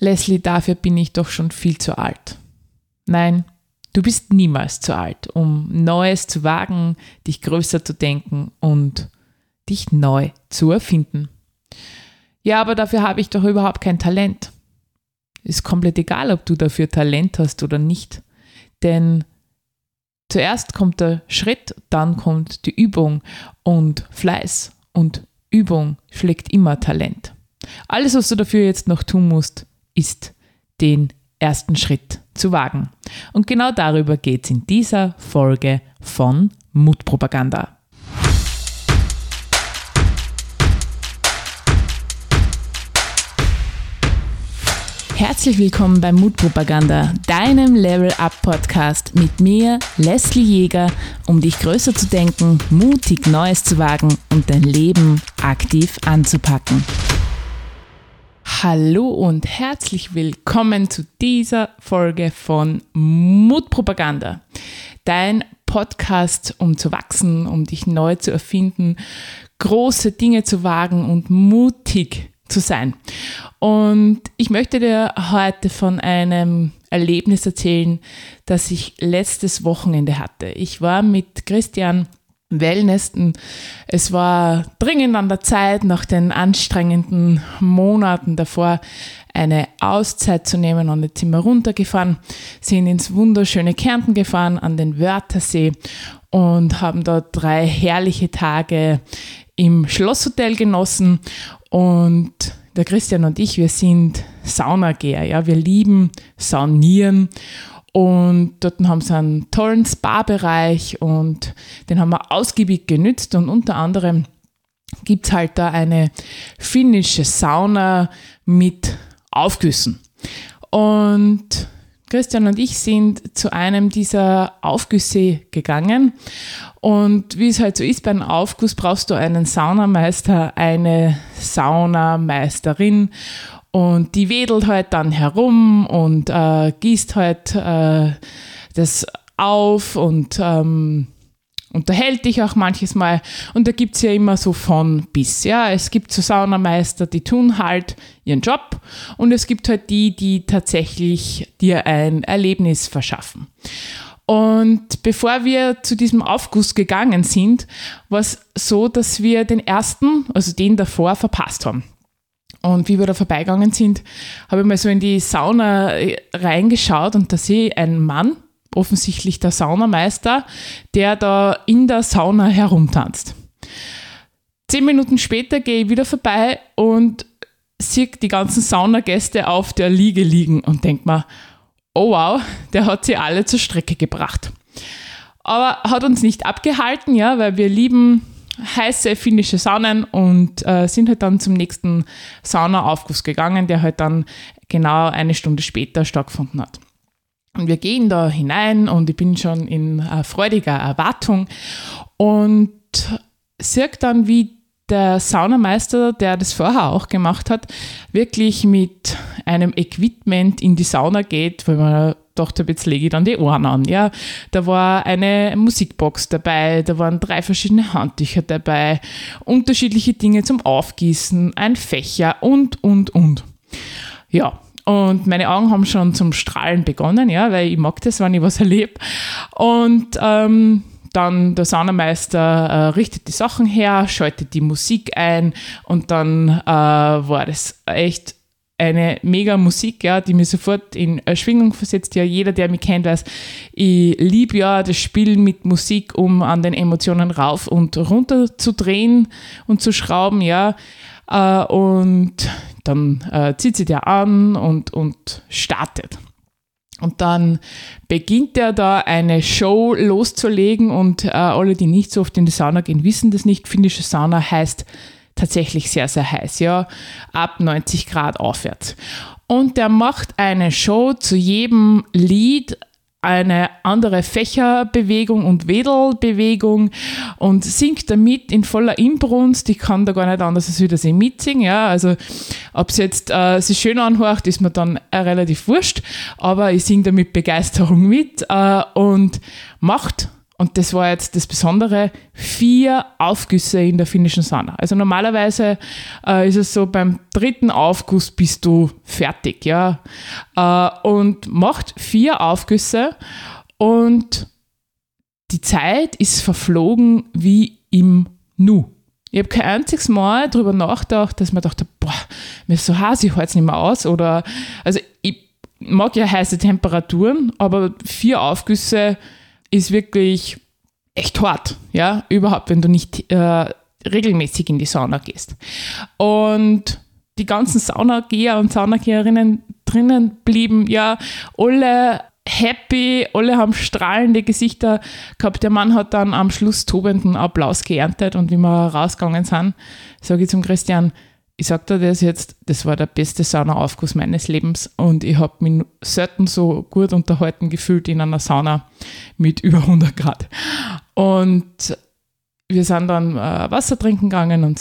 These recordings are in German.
Leslie, dafür bin ich doch schon viel zu alt. Nein, du bist niemals zu alt, um Neues zu wagen, dich größer zu denken und dich neu zu erfinden. Ja, aber dafür habe ich doch überhaupt kein Talent. Ist komplett egal, ob du dafür Talent hast oder nicht. Denn zuerst kommt der Schritt, dann kommt die Übung und Fleiß und Übung schlägt immer Talent. Alles, was du dafür jetzt noch tun musst, ist den ersten Schritt zu wagen. Und genau darüber geht es in dieser Folge von Mutpropaganda. Herzlich willkommen bei Mutpropaganda, deinem Level Up Podcast mit mir, Leslie Jäger, um dich größer zu denken, mutig Neues zu wagen und dein Leben aktiv anzupacken. Hallo und herzlich willkommen zu dieser Folge von Mutpropaganda, dein Podcast, um zu wachsen, um dich neu zu erfinden, große Dinge zu wagen und mutig zu sein. Und ich möchte dir heute von einem Erlebnis erzählen, das ich letztes Wochenende hatte. Ich war mit Christian Wellnessen. Es war dringend an der Zeit, nach den anstrengenden Monaten davor eine Auszeit zu nehmen und jetzt sind wir runtergefahren, sind ins wunderschöne Kärnten gefahren, an den Wörthersee und haben dort drei herrliche Tage im Schlosshotel genossen. Und der Christian und ich, wir sind Saunageher, ja, wir lieben Saunieren und dort haben sie einen tollen Spa-Bereich und den haben wir ausgiebig genützt und unter anderem gibt es halt da eine finnische Sauna mit Aufgüssen. Und Christian und ich sind zu einem dieser Aufgüsse gegangen. Und wie es halt so ist, bei einem Aufguss brauchst du einen Saunameister, eine Saunameisterin. Und die wedelt halt dann herum und äh, gießt halt äh, das auf und ähm, unterhält dich auch manches Mal. Und da gibt es ja immer so von bis. Ja, es gibt so Saunameister, die tun halt ihren Job und es gibt halt die, die tatsächlich dir ein Erlebnis verschaffen. Und bevor wir zu diesem Aufguss gegangen sind, war es so, dass wir den ersten, also den davor, verpasst haben. Und wie wir da vorbeigegangen sind, habe ich mal so in die Sauna reingeschaut und da sehe ich einen Mann, offensichtlich der Saunameister, der da in der Sauna herumtanzt. Zehn Minuten später gehe ich wieder vorbei und sehe die ganzen Saunagäste auf der Liege liegen und denke mir, oh wow, der hat sie alle zur Strecke gebracht. Aber hat uns nicht abgehalten, ja, weil wir lieben heiße finnische Saunen und äh, sind halt dann zum nächsten Saunaaufguss gegangen, der halt dann genau eine Stunde später stattgefunden hat. Und wir gehen da hinein und ich bin schon in äh, freudiger Erwartung und sehe dann, wie der Saunameister, der das vorher auch gemacht hat, wirklich mit einem Equipment in die Sauna geht, weil man dachte, jetzt lege ich dann die Ohren an. Ja, da war eine Musikbox dabei, da waren drei verschiedene Handtücher dabei, unterschiedliche Dinge zum Aufgießen, ein Fächer und, und, und. Ja, und meine Augen haben schon zum Strahlen begonnen, ja, weil ich mag das, wenn ich was erlebe. Und ähm, dann der Saunameister äh, richtet die Sachen her, schaltet die Musik ein und dann äh, war das echt eine mega Musik, ja, die mir sofort in Schwingung versetzt. Ja, jeder, der mich kennt, weiß, ich liebe ja das Spielen mit Musik, um an den Emotionen rauf und runter zu drehen und zu schrauben, ja. Äh, und dann äh, zieht sie der an und, und startet. Und dann beginnt er da eine Show loszulegen und äh, alle, die nicht so oft in die Sauna gehen, wissen das nicht. Finnische Sauna heißt tatsächlich sehr, sehr heiß, ja, ab 90 Grad aufwärts. Und der macht eine Show zu jedem Lied eine andere Fächerbewegung und Wedelbewegung und singt damit in voller Inbrunst. Ich kann da gar nicht anders als wieder sie mitsingen. Ja. Also, ob es jetzt äh, sich schön anhört, ist mir dann äh, relativ wurscht, aber ich singe da mit Begeisterung mit äh, und macht und das war jetzt das Besondere, vier Aufgüsse in der finnischen Sauna. Also normalerweise äh, ist es so, beim dritten Aufguss bist du fertig, ja. Äh, und macht vier Aufgüsse und die Zeit ist verflogen wie im Nu. Ich habe kein einziges Mal darüber nachgedacht, dass man dachte, boah, mir ist so heiß, ich halte es nicht mehr aus. Oder, also ich mag ja heiße Temperaturen, aber vier Aufgüsse ist wirklich echt hart, ja, überhaupt, wenn du nicht äh, regelmäßig in die Sauna gehst. Und die ganzen Saunageher und Saunageherinnen drinnen blieben ja alle happy, alle haben strahlende Gesichter gehabt. Der Mann hat dann am Schluss tobenden Applaus geerntet und wie wir rausgegangen sind, sage ich zum Christian, ich sage dir das jetzt, das war der beste Saunaaufguss meines Lebens und ich habe mich selten so gut unterhalten gefühlt in einer Sauna mit über 100 Grad. Und wir sind dann äh, Wasser trinken gegangen und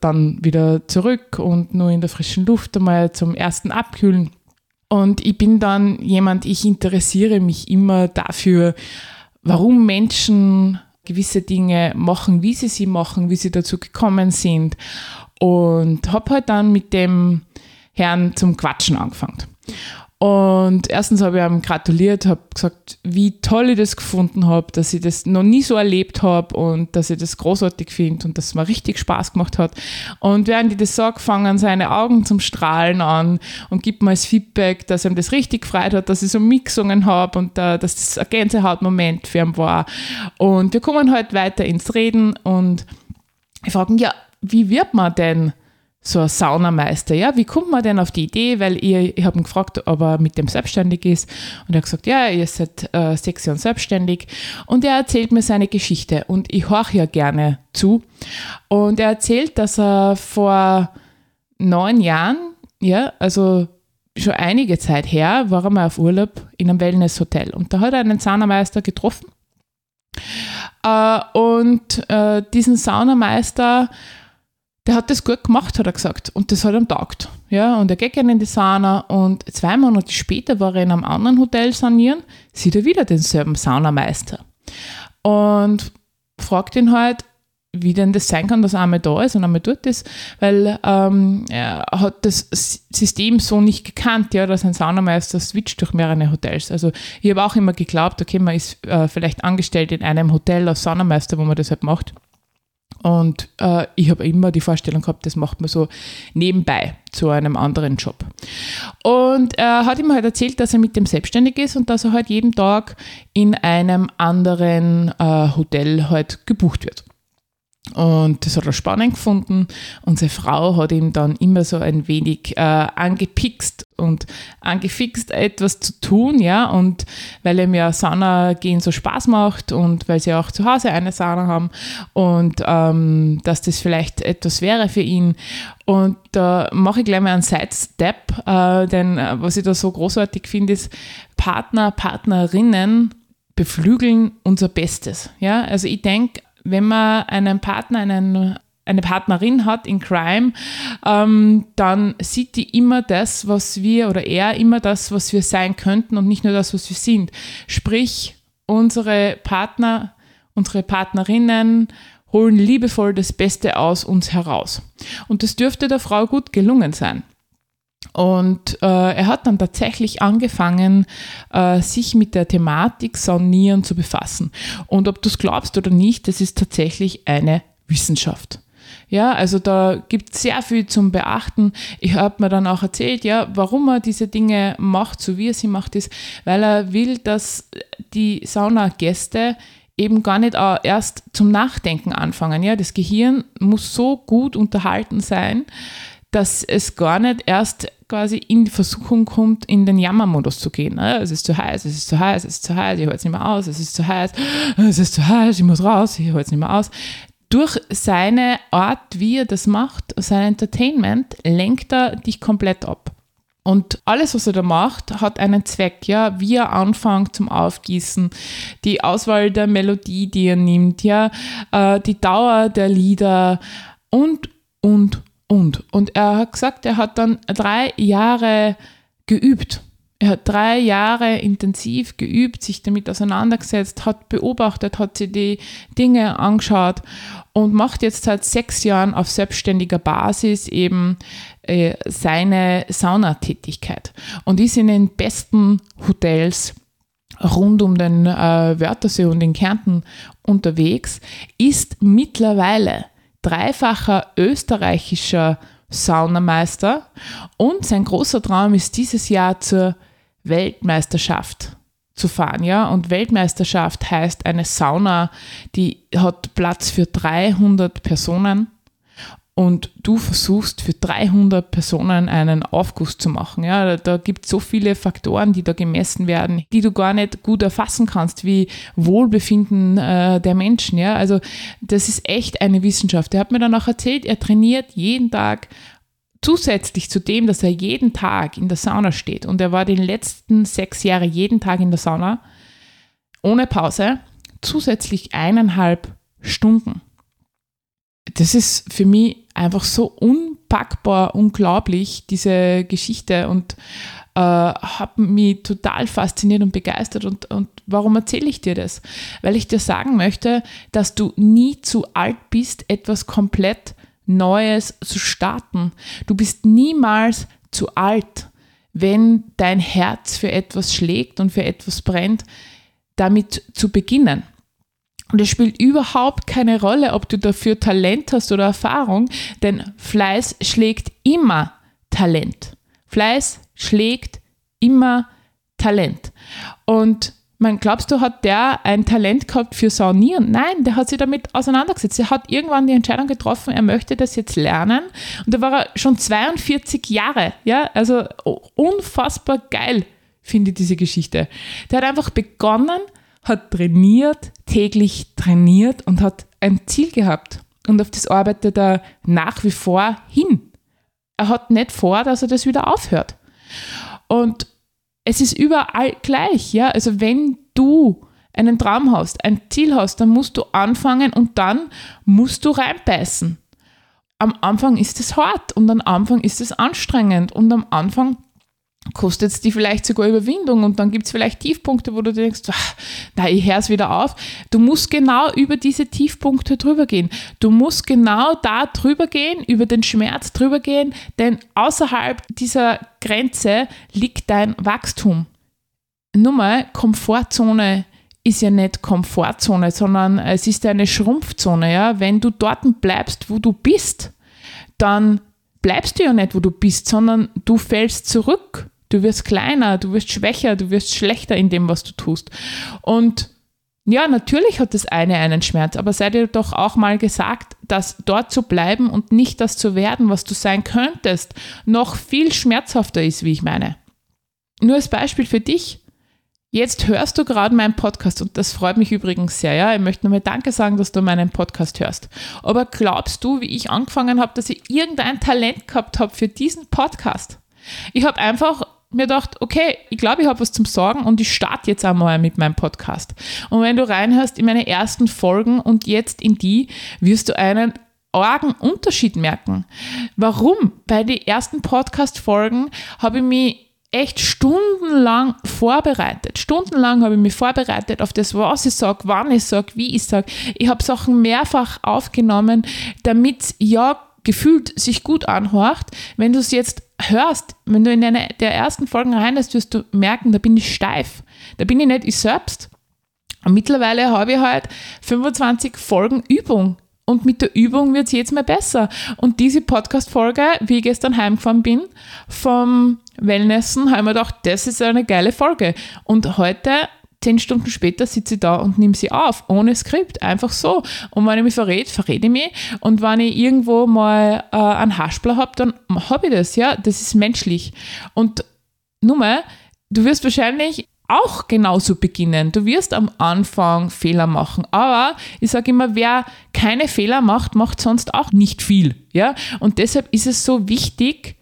dann wieder zurück und nur in der frischen Luft einmal zum ersten Abkühlen. Und ich bin dann jemand, ich interessiere mich immer dafür, warum Menschen gewisse Dinge machen, wie sie sie machen, wie sie dazu gekommen sind und habe halt dann mit dem Herrn zum Quatschen angefangen. Und erstens habe ich ihm gratuliert, habe gesagt, wie toll ich das gefunden habe, dass ich das noch nie so erlebt habe und dass ich das großartig finde und dass es mir richtig Spaß gemacht hat. Und während ich das sage, fangen seine Augen zum Strahlen an und gibt mir als Feedback, dass ihm das richtig gefreut hat, dass ich so mitgesungen habe und uh, dass das ein Gänsehautmoment für ihn war. Und wir kommen halt weiter ins Reden und ich frage ihn, ja, wie wird man denn so ein Saunameister? Ja, wie kommt man denn auf die Idee? Weil ich, ich habe ihn gefragt, ob er mit dem selbstständig ist. Und er hat gesagt, ja, er ist seit äh, sechs Jahren selbstständig. Und er erzählt mir seine Geschichte. Und ich horche ja gerne zu. Und er erzählt, dass er vor neun Jahren, ja, also schon einige Zeit her, war er mal auf Urlaub in einem Wellnesshotel. Und da hat er einen Saunameister getroffen. Äh, und äh, diesen Saunameister der hat das gut gemacht, hat er gesagt. Und das hat ihm taugt. Ja, und er geht gerne in die Sauna und zwei Monate später war er in einem anderen Hotel sanieren, sieht er wieder denselben Saunameister. Und fragt ihn halt, wie denn das sein kann, dass er einmal da ist und einmal dort ist, weil ähm, er hat das System so nicht gekannt, ja, dass ein Saunameister switcht durch mehrere Hotels. Also ich habe auch immer geglaubt, okay, man ist äh, vielleicht angestellt in einem Hotel als Saunameister, wo man das halt macht. Und äh, ich habe immer die Vorstellung gehabt, das macht man so nebenbei zu einem anderen Job. Und er hat ihm halt erzählt, dass er mit dem selbstständig ist und dass er halt jeden Tag in einem anderen äh, Hotel halt gebucht wird. Und das hat er spannend gefunden. Unsere Frau hat ihm dann immer so ein wenig äh, angepickst und angefixt, etwas zu tun, ja. Und weil ihm ja Sauna gehen so Spaß macht und weil sie auch zu Hause eine Sauna haben und ähm, dass das vielleicht etwas wäre für ihn. Und da mache ich gleich mal einen Sidestep, äh, denn äh, was ich da so großartig finde, ist, Partner, Partnerinnen beflügeln unser Bestes. Ja, also ich denke, wenn man einen Partner, einen, eine Partnerin hat in Crime, ähm, dann sieht die immer das, was wir oder er immer das, was wir sein könnten und nicht nur das, was wir sind. Sprich, unsere Partner, unsere Partnerinnen holen liebevoll das Beste aus uns heraus. Und das dürfte der Frau gut gelungen sein. Und äh, er hat dann tatsächlich angefangen, äh, sich mit der Thematik Saunieren zu befassen. Und ob du es glaubst oder nicht, das ist tatsächlich eine Wissenschaft. Ja, also da gibt es sehr viel zum Beachten. Ich habe mir dann auch erzählt, ja, warum er diese Dinge macht, so wie er sie macht, ist, weil er will, dass die Saunagäste eben gar nicht erst zum Nachdenken anfangen. Ja, das Gehirn muss so gut unterhalten sein, dass es gar nicht erst quasi in die Versuchung kommt, in den Jammermodus zu gehen. Ne? Es ist zu heiß, es ist zu heiß, es ist zu heiß, ich halte es nicht mehr aus, es ist zu heiß, es ist zu heiß, ich muss raus, ich halte es nicht mehr aus. Durch seine Art, wie er das macht, sein Entertainment, lenkt er dich komplett ab. Und alles, was er da macht, hat einen Zweck, ja, wie er anfängt zum Aufgießen, die Auswahl der Melodie, die er nimmt, ja, äh, die Dauer der Lieder und, und, und. Und er hat gesagt, er hat dann drei Jahre geübt. Er hat drei Jahre intensiv geübt, sich damit auseinandergesetzt, hat beobachtet, hat sich die Dinge angeschaut und macht jetzt seit sechs Jahren auf selbstständiger Basis eben äh, seine Saunatätigkeit und ist in den besten Hotels rund um den äh, Wörthersee und in Kärnten unterwegs, ist mittlerweile dreifacher österreichischer Saunameister und sein großer Traum ist dieses Jahr zur Weltmeisterschaft zu fahren, ja. Und Weltmeisterschaft heißt eine Sauna, die hat Platz für 300 Personen und du versuchst für 300 Personen einen Aufguss zu machen. Ja, da, da gibt es so viele Faktoren, die da gemessen werden, die du gar nicht gut erfassen kannst, wie Wohlbefinden äh, der Menschen. Ja, also das ist echt eine Wissenschaft. Er hat mir dann auch erzählt, er trainiert jeden Tag zusätzlich zu dem, dass er jeden Tag in der Sauna steht und er war die letzten sechs Jahre jeden Tag in der Sauna, ohne Pause, zusätzlich eineinhalb Stunden. Das ist für mich einfach so unpackbar, unglaublich, diese Geschichte und äh, hat mich total fasziniert und begeistert. Und, und warum erzähle ich dir das? Weil ich dir sagen möchte, dass du nie zu alt bist, etwas komplett Neues zu starten. Du bist niemals zu alt, wenn dein Herz für etwas schlägt und für etwas brennt, damit zu beginnen. Und es spielt überhaupt keine Rolle, ob du dafür Talent hast oder Erfahrung, denn Fleiß schlägt immer Talent. Fleiß schlägt immer Talent. Und man glaubst du, hat der ein Talent gehabt für Saunieren? Nein, der hat sich damit auseinandergesetzt. Er hat irgendwann die Entscheidung getroffen, er möchte das jetzt lernen. Und da war er schon 42 Jahre. Ja, also unfassbar geil, finde ich diese Geschichte. Der hat einfach begonnen, hat trainiert, täglich trainiert und hat ein Ziel gehabt. Und auf das arbeitet er nach wie vor hin. Er hat nicht vor, dass er das wieder aufhört. Und es ist überall gleich, ja. Also wenn du einen Traum hast, ein Ziel hast, dann musst du anfangen und dann musst du reinbeißen. Am Anfang ist es hart und am Anfang ist es anstrengend und am Anfang kostet es dir vielleicht sogar Überwindung und dann gibt es vielleicht Tiefpunkte, wo du denkst, ach, na, ich höre es wieder auf. Du musst genau über diese Tiefpunkte drüber gehen. Du musst genau da drüber gehen, über den Schmerz drüber gehen, denn außerhalb dieser Grenze liegt dein Wachstum. Nur mal, Komfortzone ist ja nicht Komfortzone, sondern es ist eine Schrumpfzone. Ja? Wenn du dort bleibst, wo du bist, dann bleibst du ja nicht, wo du bist, sondern du fällst zurück. Du wirst kleiner, du wirst schwächer, du wirst schlechter in dem, was du tust. Und ja, natürlich hat das eine einen Schmerz, aber sei dir doch auch mal gesagt, dass dort zu bleiben und nicht das zu werden, was du sein könntest, noch viel schmerzhafter ist, wie ich meine. Nur als Beispiel für dich. Jetzt hörst du gerade meinen Podcast und das freut mich übrigens sehr. Ja, ich möchte nochmal Danke sagen, dass du meinen Podcast hörst. Aber glaubst du, wie ich angefangen habe, dass ich irgendein Talent gehabt habe für diesen Podcast? Ich habe einfach mir gedacht, okay, ich glaube, ich habe was zum Sorgen und ich starte jetzt einmal mit meinem Podcast. Und wenn du reinhörst in meine ersten Folgen und jetzt in die, wirst du einen argen Unterschied merken. Warum? Bei den ersten Podcast-Folgen habe ich mich echt stundenlang vorbereitet. Stundenlang habe ich mich vorbereitet auf das, was ich sage, wann ich sage, wie ich sage. Ich habe Sachen mehrfach aufgenommen, damit ja gefühlt sich gut anhört. Wenn du es jetzt hörst, wenn du in eine der ersten Folgen reinhörst, wirst du merken, da bin ich steif. Da bin ich nicht ich selbst. Und mittlerweile habe ich halt 25 Folgen Übung. Und mit der Übung wird es jetzt mal besser. Und diese Podcast-Folge, wie ich gestern heimgefahren bin, vom Wellnessen, habe ich mir gedacht, das ist eine geile Folge. Und heute zehn Stunden später sitze ich da und nehme sie auf, ohne Skript, einfach so. Und wenn ich mich verrät, verrede ich mich. Und wenn ich irgendwo mal äh, einen Haspler habe, dann habe ich das, ja. Das ist menschlich. Und nur mal, du wirst wahrscheinlich auch genauso beginnen. Du wirst am Anfang Fehler machen, aber ich sage immer, wer keine Fehler macht, macht sonst auch nicht viel. Ja? Und deshalb ist es so wichtig,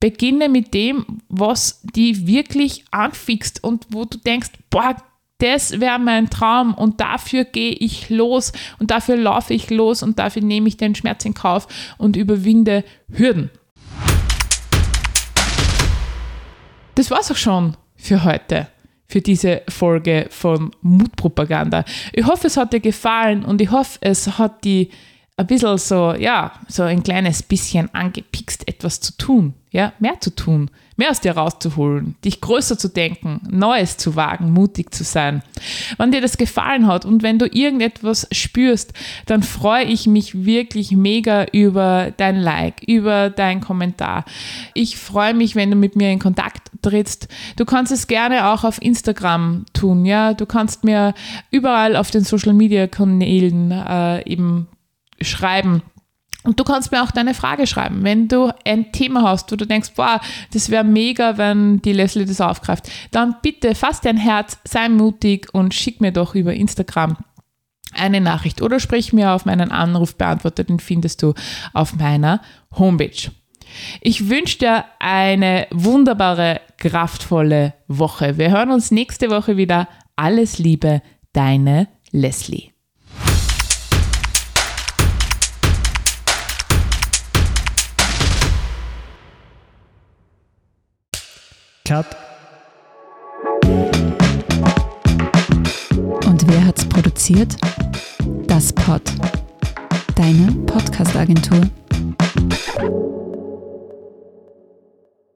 beginne mit dem, was die wirklich anfixt und wo du denkst, boah, das wäre mein Traum und dafür gehe ich los und dafür laufe ich los und dafür nehme ich den Schmerz in Kauf und überwinde Hürden. Das war's auch schon für heute, für diese Folge von Mutpropaganda. Ich hoffe, es hat dir gefallen und ich hoffe, es hat die ein bisschen so, ja, so ein kleines bisschen angepickst, etwas zu tun, ja, mehr zu tun, mehr aus dir rauszuholen, dich größer zu denken, Neues zu wagen, mutig zu sein. Wenn dir das gefallen hat und wenn du irgendetwas spürst, dann freue ich mich wirklich mega über dein Like, über dein Kommentar. Ich freue mich, wenn du mit mir in Kontakt trittst. Du kannst es gerne auch auf Instagram tun, ja. Du kannst mir überall auf den Social Media Kanälen äh, eben schreiben. Und du kannst mir auch deine Frage schreiben. Wenn du ein Thema hast, wo du denkst, boah, das wäre mega, wenn die Leslie das aufgreift, dann bitte fass dein Herz, sei mutig und schick mir doch über Instagram eine Nachricht oder sprich mir auf meinen Anrufbeantworter, den findest du auf meiner Homepage. Ich wünsche dir eine wunderbare, kraftvolle Woche. Wir hören uns nächste Woche wieder. Alles Liebe, deine Leslie. Cut. Und wer hat's produziert? Das Pod. Deine Podcast-Agentur.